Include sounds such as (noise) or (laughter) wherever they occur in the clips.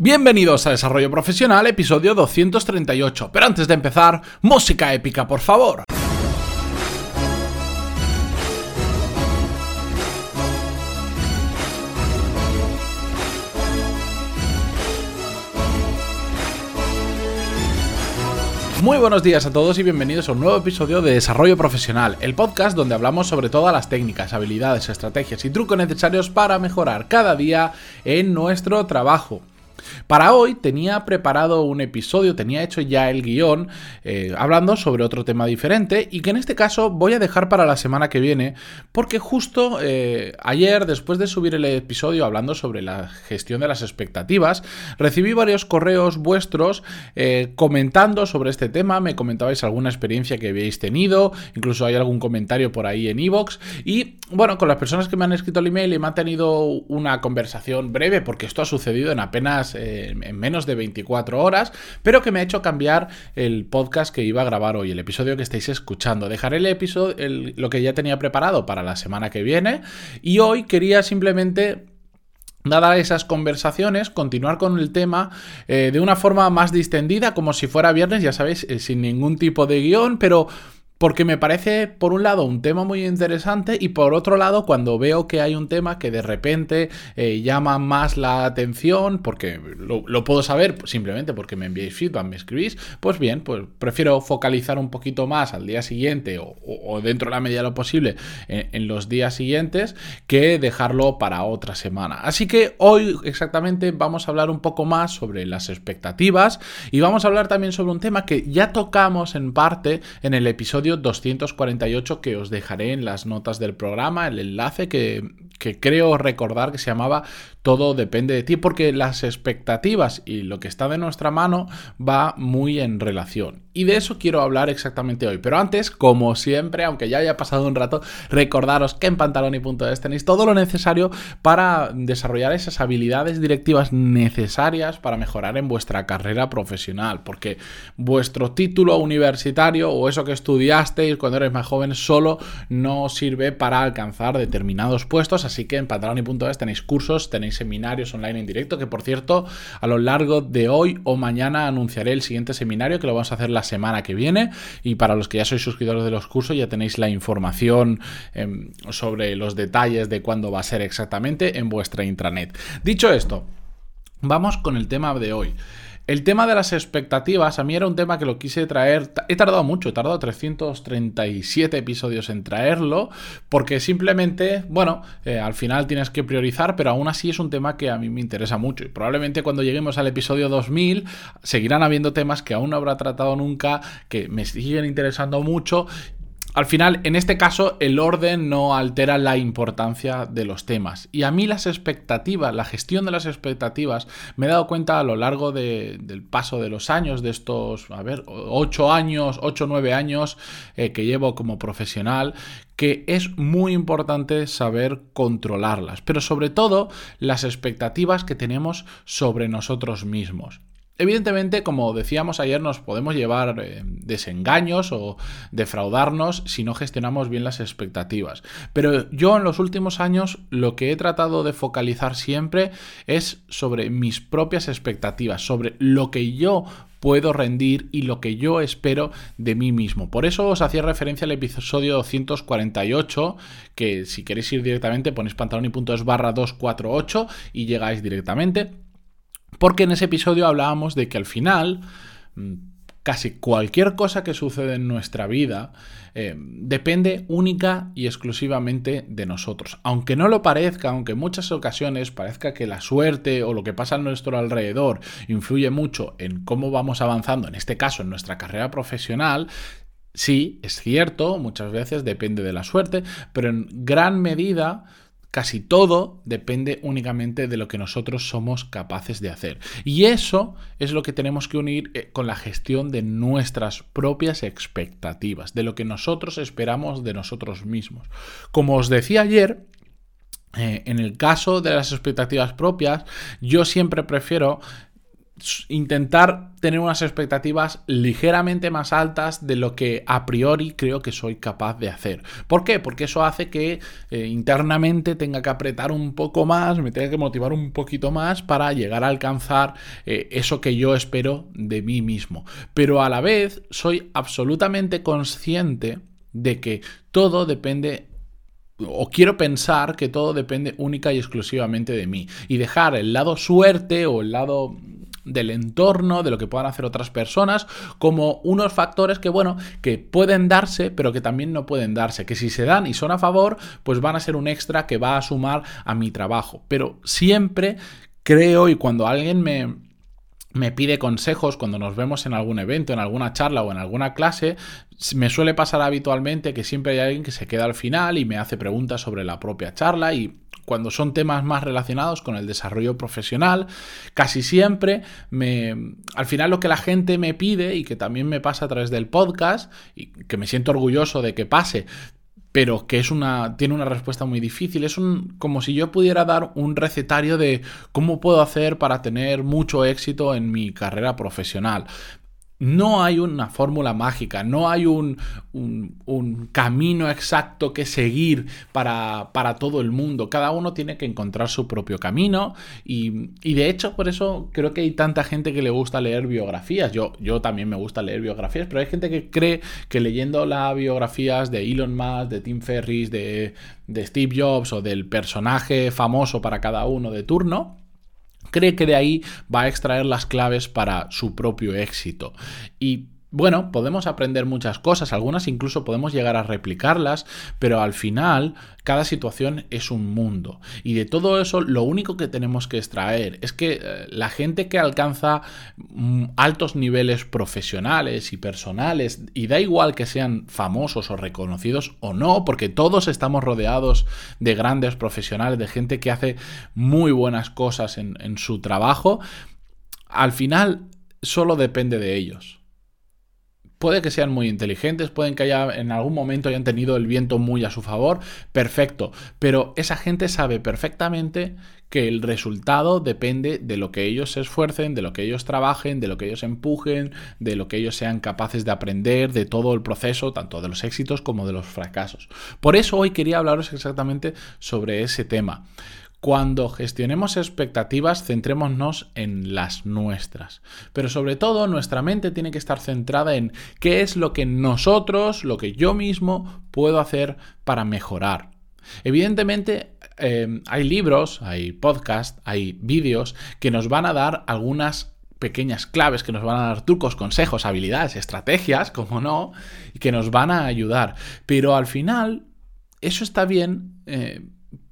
Bienvenidos a Desarrollo Profesional, episodio 238. Pero antes de empezar, música épica, por favor. Muy buenos días a todos y bienvenidos a un nuevo episodio de Desarrollo Profesional, el podcast donde hablamos sobre todas las técnicas, habilidades, estrategias y trucos necesarios para mejorar cada día en nuestro trabajo. Para hoy tenía preparado un episodio, tenía hecho ya el guion, eh, hablando sobre otro tema diferente y que en este caso voy a dejar para la semana que viene, porque justo eh, ayer, después de subir el episodio hablando sobre la gestión de las expectativas, recibí varios correos vuestros eh, comentando sobre este tema, me comentabais alguna experiencia que habéis tenido, incluso hay algún comentario por ahí en iVoox. Y bueno, con las personas que me han escrito el email y me han tenido una conversación breve, porque esto ha sucedido en apenas en menos de 24 horas, pero que me ha hecho cambiar el podcast que iba a grabar hoy, el episodio que estáis escuchando. Dejaré el episodio, lo que ya tenía preparado para la semana que viene, y hoy quería simplemente Dadas esas conversaciones, continuar con el tema eh, de una forma más distendida, como si fuera viernes, ya sabéis, eh, sin ningún tipo de guion, pero porque me parece, por un lado, un tema muy interesante y por otro lado, cuando veo que hay un tema que de repente eh, llama más la atención, porque lo, puedo saber simplemente porque me enviáis feedback, me escribís, pues bien, pues prefiero focalizar un poquito más al día siguiente o, dentro de la medida de lo posible en, en, los días siguientes que dejarlo para otra semana. Así que hoy exactamente vamos a hablar un poco más sobre las expectativas y vamos a hablar también sobre un tema que ya tocamos en parte en el episodio 248 que os dejaré en las notas del programa, el enlace que, que creo recordar que se llamaba Todo depende de ti, porque las expectativas y lo que está de nuestra mano va muy en relación. Y de eso quiero hablar exactamente hoy. Pero antes, como siempre, aunque ya haya pasado un rato, recordaros que en pantaloni.es tenéis todo lo necesario para desarrollar esas habilidades directivas necesarias para mejorar en vuestra carrera profesional. Porque vuestro título universitario o eso que estudiasteis cuando eres más joven solo no sirve para alcanzar determinados puestos así que en pantaloni.es tenéis cursos, tenéis seminarios online en directo, que por cierto, a lo largo de hoy o mañana anunciaré el siguiente seminario, que lo vamos a hacer la semana que viene, y para los que ya sois suscriptores de los cursos ya tenéis la información em, sobre los detalles de cuándo va a ser exactamente en vuestra intranet. Dicho esto, vamos con el tema de hoy. El tema de las expectativas, a mí era un tema que lo quise traer, he tardado mucho, he tardado 337 episodios en traerlo, porque simplemente, bueno, eh, al final tienes que priorizar, pero aún así es un tema que a mí me interesa mucho. Y probablemente cuando lleguemos al episodio 2000 seguirán habiendo temas que aún no habrá tratado nunca, que me siguen interesando mucho al final, en este caso, el orden no altera la importancia de los temas. Y a mí las expectativas, la gestión de las expectativas, me he dado cuenta a lo largo del paso de los años, de estos, a ver, 8 años, 8 o 9 años eh, que llevo como profesional, que es muy importante saber controlarlas, pero sobre todo las expectativas que tenemos sobre nosotros mismos. Evidentemente, como decíamos ayer, nos podemos llevar eh, desengaños o defraudarnos si no gestionamos bien las expectativas. Pero yo en los últimos años lo que he tratado de focalizar siempre es sobre mis propias expectativas, sobre lo que yo puedo rendir y lo que yo espero de mí mismo. Por eso os hacía referencia al episodio 248, que si queréis ir directamente ponéis pantaloni.es barra 248 y llegáis directamente. Porque en ese episodio hablábamos de que al final mm, casi cualquier cosa que sucede en nuestra vida eh, depende única y exclusivamente de nosotros. Aunque no lo parezca, aunque en muchas ocasiones parezca que la suerte o lo que pasa a nuestro alrededor influye mucho en cómo vamos avanzando, en este caso en nuestra carrera profesional, sí, es cierto, muchas veces depende de la suerte, pero en gran medida Casi todo depende únicamente de lo que nosotros somos capaces de hacer. Y eso es lo que tenemos que unir eh, con la gestión de nuestras propias expectativas, de lo que nosotros esperamos de nosotros mismos. Como os decía ayer, eh, en el caso de las expectativas propias, yo siempre prefiero intentar tener unas expectativas ligeramente más altas de lo que a priori creo que soy capaz de hacer. ¿Por qué? Porque eso hace que eh, internamente tenga que apretar un poco más, me tenga que motivar un poquito más para llegar a alcanzar eh, eso que yo espero de mí mismo. Pero a la vez soy absolutamente consciente de que todo depende o quiero pensar que todo depende única y exclusivamente de mí y dejar el lado suerte o el lado del entorno, de lo que puedan hacer otras personas, como unos factores que, bueno, que pueden darse, pero que también no pueden darse, que si se dan y son a favor, pues van a ser un extra que va a sumar a mi trabajo. Pero siempre creo y cuando alguien me, me pide consejos cuando nos vemos en algún evento, en alguna charla o en alguna clase, me suele pasar habitualmente que siempre hay alguien que se queda al final y me hace preguntas sobre la propia charla y cuando son temas más relacionados con el desarrollo profesional, casi siempre me al final lo que la gente me pide y que también me pasa a través del podcast y que me siento orgulloso de que pase, pero que es una, tiene una respuesta muy difícil. Es un, como si yo pudiera dar un recetario de cómo puedo hacer para tener mucho éxito en mi carrera profesional. No hay una fórmula mágica, no hay un, camino exacto que seguir para, todo el mundo. Cada uno tiene que encontrar su propio camino y, de hecho por eso creo que hay tanta gente que le gusta leer biografías. Yo, yo también me gusta leer biografías, pero hay gente que cree que leyendo las biografías de Elon Musk, de Tim Ferriss, de, de Steve Jobs o del personaje famoso para cada uno de turno, cree que de ahí va a extraer las claves para su propio éxito. Y bueno, podemos aprender muchas cosas, algunas incluso podemos llegar a replicarlas, pero al final cada situación es un mundo. Y de todo eso lo único que tenemos que extraer es que eh, la gente que alcanza mm, altos niveles profesionales y personales, y da igual que sean famosos o reconocidos o no, porque todos estamos rodeados de grandes profesionales, de gente que hace muy buenas cosas en, en su trabajo, al final solo depende de ellos. Puede que sean muy inteligentes, pueden que haya, en algún momento hayan tenido el viento muy a su favor, perfecto, pero esa gente sabe perfectamente que el resultado depende de lo que ellos se esfuercen, de lo que ellos trabajen, de lo que ellos empujen, de lo que ellos sean capaces de aprender, de todo el proceso, tanto de los éxitos como de los fracasos. Por eso hoy quería hablaros exactamente sobre ese tema. Cuando gestionemos expectativas, centrémonos en las nuestras. Pero sobre todo, nuestra mente tiene que estar centrada en qué es lo que nosotros, lo que yo mismo puedo hacer para mejorar. Evidentemente, em, hay libros, hay podcasts, hay vídeos que nos van a dar algunas pequeñas claves, que nos van a dar trucos, consejos, habilidades, estrategias, como no, y que nos van a ayudar. Pero al final, eso está bien. Eh,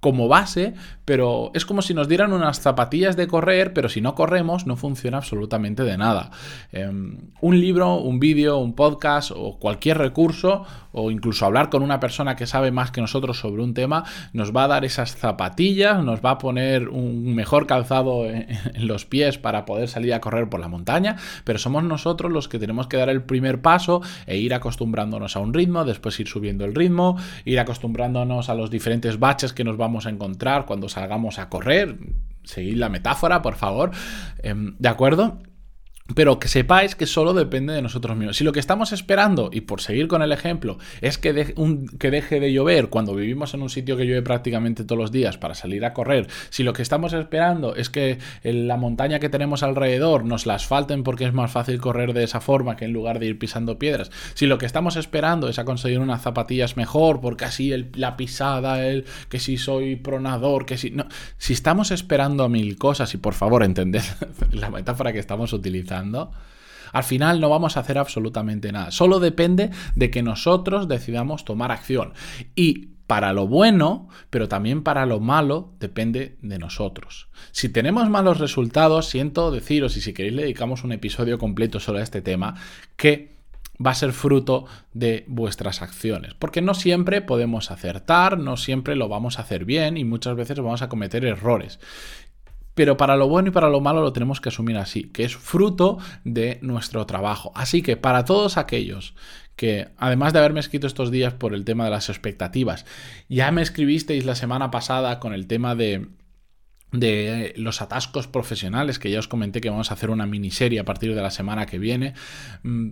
como base, pero es como si nos dieran unas zapatillas de correr, pero si no corremos no funciona absolutamente de nada. Em, un libro, un vídeo, un podcast o cualquier recurso, o incluso hablar con una persona que sabe más que nosotros sobre un tema, nos va a dar esas zapatillas, nos va a poner un mejor calzado (laughs) en, los pies para poder salir a correr por la montaña, pero somos nosotros los que tenemos que dar el primer paso e ir acostumbrándonos a un ritmo, después ir subiendo el ritmo, ir acostumbrándonos a los diferentes baches que nos vamos a encontrar cuando salgamos a correr. Seguid la metáfora, por favor. Em, ¿De acuerdo? Pero que sepáis que solo depende de nosotros mismos. Si lo que estamos esperando, y por seguir con el ejemplo, es que, que, deje de llover cuando vivimos en un sitio que llueve prácticamente todos los días para salir a correr, si lo que estamos esperando es que la montaña que tenemos alrededor nos la asfalten porque es más fácil correr de esa forma que en lugar de ir pisando piedras, si lo que estamos esperando es a conseguir unas zapatillas mejor porque así la pisada, el que si soy pronador, que si... No, si estamos esperando a mil cosas, y por favor entended (laughs) la metáfora que estamos utilizando, al final no vamos a hacer absolutamente nada. Solo depende de que nosotros decidamos tomar acción. Y para lo bueno, pero también para lo malo, depende de nosotros. Si tenemos malos resultados, siento deciros, y si queréis le dedicamos un episodio completo sobre este tema, que va a ser fruto de vuestras acciones. Porque no siempre podemos acertar, no siempre lo vamos a hacer bien y muchas veces vamos a cometer errores pero para lo bueno y para lo malo lo tenemos que asumir así, que es fruto de nuestro trabajo. Así que para todos aquellos que, además de haberme escrito estos días por el tema de las expectativas, ya me escribisteis la semana pasada con el tema de de los atascos profesionales, que ya os comenté que vamos a hacer una miniserie a partir de la semana que viene. Mm,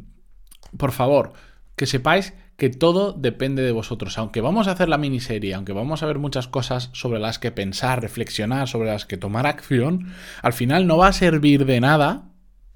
por favor, que sepáis que todo depende de vosotros. Aunque vamos a hacer la miniserie, aunque vamos a ver muchas cosas sobre las que pensar, reflexionar, sobre las que tomar acción, al final no va a servir de nada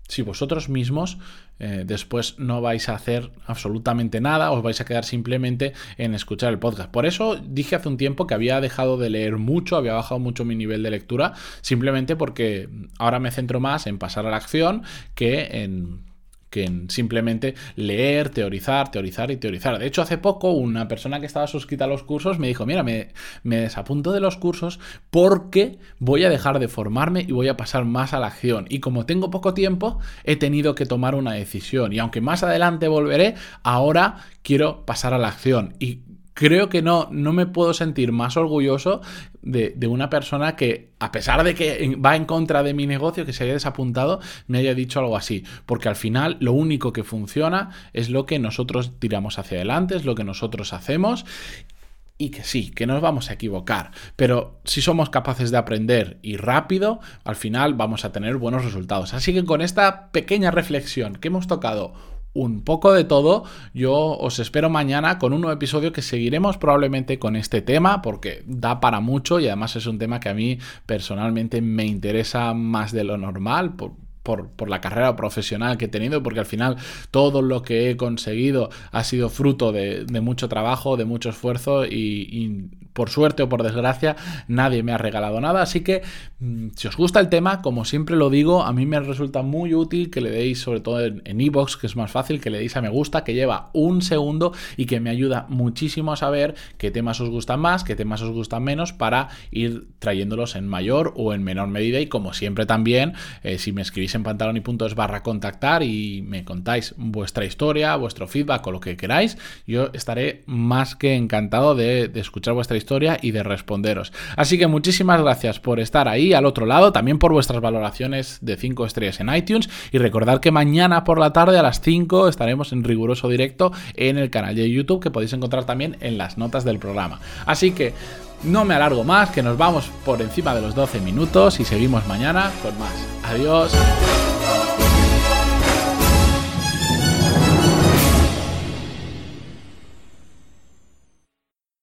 si vosotros mismos eh, después no vais a hacer absolutamente nada, os vais a quedar simplemente en escuchar el podcast. Por eso dije hace un tiempo que había dejado de leer mucho, había bajado mucho mi nivel de lectura, simplemente porque ahora me centro más en pasar a la acción que en que en simplemente leer, teorizar, teorizar y teorizar. De hecho, hace poco una persona que estaba suscrita a los cursos me dijo, mira, me, desapunto de los cursos porque voy a dejar de formarme y voy a pasar más a la acción. Y como tengo poco tiempo, he tenido que tomar una decisión. Y aunque más adelante volveré, ahora quiero pasar a la acción. Y creo que no, no me puedo sentir más orgulloso de, una persona que, a pesar de que va en contra de mi negocio, que se haya desapuntado, me haya dicho algo así. Porque al final lo único que funciona es lo que nosotros tiramos hacia adelante, es lo que nosotros hacemos. Y que sí, que nos vamos a equivocar, pero si somos capaces de aprender y rápido, al final vamos a tener buenos resultados. Así que con esta pequeña reflexión que hemos tocado un poco de todo. Yo os espero mañana con un nuevo episodio que seguiremos probablemente con este tema porque da para mucho y además es un tema que a mí personalmente me interesa más de lo normal. Por, la carrera profesional que he tenido, porque al final todo lo que he conseguido ha sido fruto de, mucho trabajo, de mucho esfuerzo y, por suerte o por desgracia nadie me ha regalado nada. Así que mm, si os gusta el tema, como siempre lo digo, a mí me resulta muy útil que le deis, sobre todo en iBox, que es más fácil, que le deis a me gusta, que lleva un segundo y que me ayuda muchísimo a saber qué temas os gustan más, qué temas os gustan menos, para ir trayéndolos en mayor o en menor medida. Y como siempre también, eh, si me escribís en pantalón y puntos barra contactar y me contáis vuestra historia, vuestro feedback o lo que queráis, yo estaré más que encantado de, escuchar vuestra historia y de responderos. Así que muchísimas gracias por estar ahí al otro lado, también por vuestras valoraciones de 5 estrellas en iTunes y recordar que mañana por la tarde a las 5 estaremos en riguroso directo en el canal de YouTube que podéis encontrar también en las notas del programa. Así que no me alargo más, que nos vamos por encima de los 12 minutos y seguimos mañana con más. Adiós.